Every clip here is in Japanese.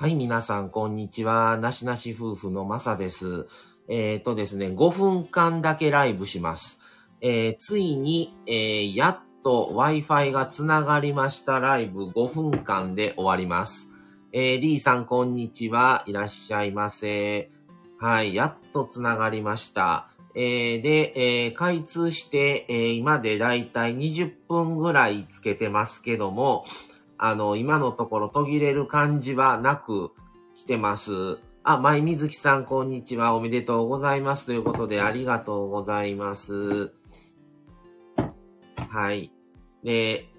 はい、皆さん、こんにちは。なしなし夫婦のまさです。えっ、とですね、5分間だけライブします。えーついに、えーやっと Wi-Fi がつながりましたライブ5分間で終わります。えーリーさん、こんにちは。いらっしゃいませ。はい、やっとつながりました。えーで、えー開通して、えー今でだいたい20分ぐらいつけてますけども、あの、今のところ途切れる感じはなく来てます。あ、舞水木さん、こんにちは。おめでとうございます。ということで、ありがとうございます。はい。で、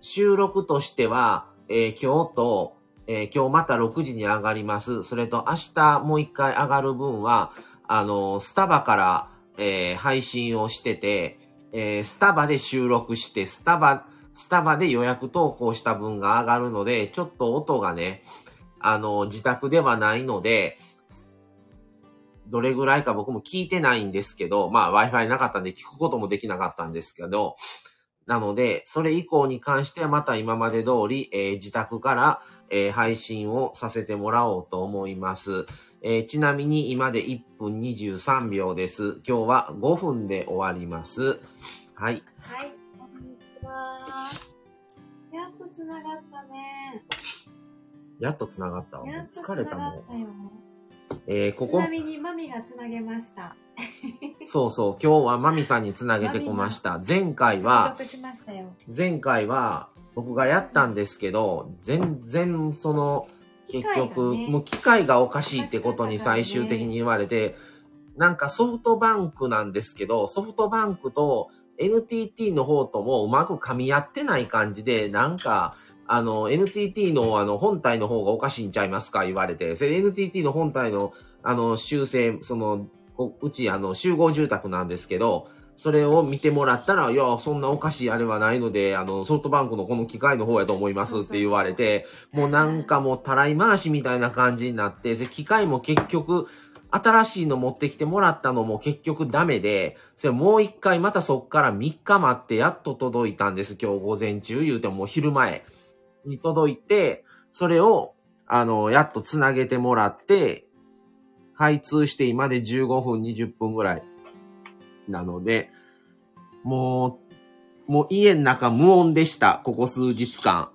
収録としては、えー今日と、えー今日また6時に上がります。それと明日もう一回上がる分は、あの、スタバから、えー配信をしてて、えースタバで収録して、スタバ、スタバで予約投稿した分が上がるので、ちょっと音がね、あの、自宅ではないので、どれぐらいか僕も聞いてないんですけど、まあ Wi-Fi なかったんで聞くこともできなかったんですけど、なので、それ以降に関してはまた今まで通り、えー自宅から、えー配信をさせてもらおうと思います。えーちなみに今で1分23秒です。今日は5分で終わります。はい。はい、っとつながったね。やっと繋がったわ。やっとつ疲れたもん。ながったよ。えーここちな、みにマミがつなげました。そうそう、今日はマミさんにつなげてこました。前回は、接続しましたよ。前回は僕がやったんですけど、全然その、結局、ねもう機械がおかしいってことに最終的に言われて、なんかソフトバンクなんですけど、ソフトバンクと NTT の方ともうまく噛み合ってない感じで、なんか、あの、NTT のあの本体の方がおかしいんちゃいますか言われて、それ NTT の本体のあの修正、その、こうちあの集合住宅なんですけど、それを見てもらったら、いや、そんなおかしいあれはないので、あの、ソフトバンクのこの機械の方やと思いますって言われて、もうなんかもうたらい回しみたいな感じになって、で機械も結局、新しいの持ってきてもらったのも結局ダメで、それもう一回またそっから3日待ってやっと届いたんです。今日午前中言うても昼前に届いて、それを、あの、やっとつなげてもらって、開通して今で15分、20分ぐらいなので、もう、もう家の中無音でした。ここ数日間。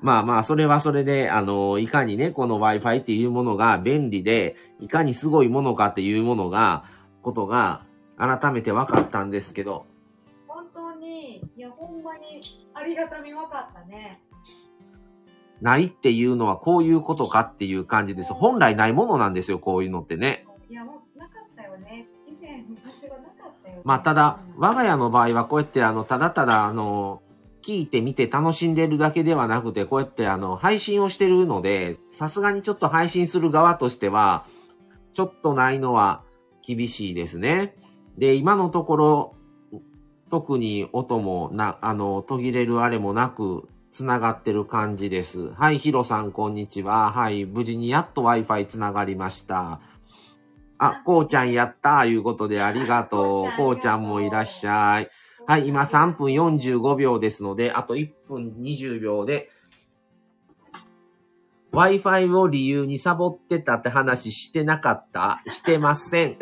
まあまあ、それはそれで、あの、いかにね、この Wi-Fi っていうものが便利で、いかにすごいものかっていうものが、ことが、改めて分かったんですけど、本当に、いや、ほんまにありがたみ分かったね。ないっていうのはこういうことかっていう感じです。本来ないものなんですよ、こういうのってね。いや、もうなかったよね。以前、昔はなかったよね。まあ、ただ、うん我が家の場合はこうやって、あの、ただただ、あの、聞いてみて楽しんでるだけではなくて、こうやって、あの、配信をしてるので、さすがにちょっと配信する側としては、ちょっとないのは厳しいですね。で、今のところ、特に音もな、あの、途切れるあれもなく、つながってる感じです。はい、ヒロさん、こんにちは。はい、無事にやっと Wi-Fi つながりました。あ、こうちゃんやったいうことでありがとう。こうちゃんもいらっしゃい。はい、今3分45秒ですので、あと1分20秒で、Wi-Fi を理由にサボってたって話してなかった？してません。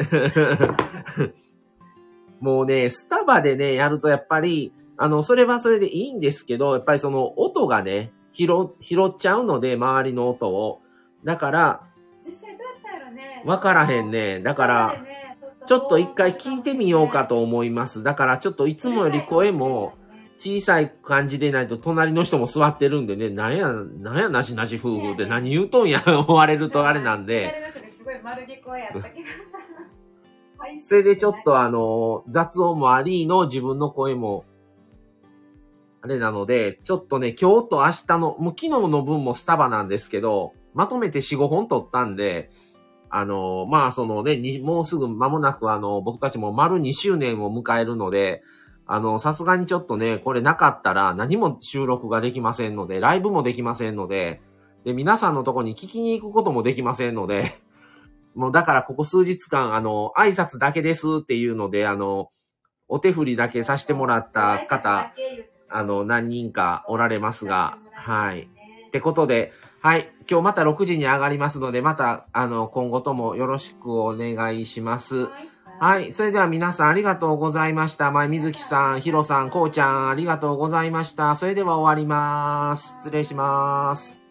もうね、スタバでね、やるとやっぱり、あの、それはそれでいいんですけど、やっぱりその音がね、拾、拾っちゃうので、周りの音を。だから、実際どうやったんやろね。わからへんね。だから、ちょっと一回聞いてみようかと思います。だからちょっといつもより声も小さい感じでないと隣の人も座ってるんでね、なんや、なんやなしなし夫婦って何言うとんや。思われるとあれなんで、それでちょっとあの、雑音もありの自分の声も、あれなので、ちょっとね、今日と明日の、もう昨日の分もスタバなんですけど、まとめて4、5本撮ったんで、あの、まあそのね、にもうすぐ間もなくあの、僕たちも丸2周年を迎えるので、あの、さすがにちょっとね、これなかったら何も収録ができませんので、ライブもできませんので、で、皆さんのとこに聞きに行くこともできませんので、もうだからここ数日間、あの、挨拶だけですっていうので、あの、お手振りだけさせてもらった方、あの、何人かおられますが、はい。ってことで、はい。今日また6時に上がりますので、また、あの、今後ともよろしくお願いします。はい。はい。それでは皆さんありがとうございました。前水木さん、ひろさん、こうちゃん、ありがとうございました。それでは終わります。失礼します。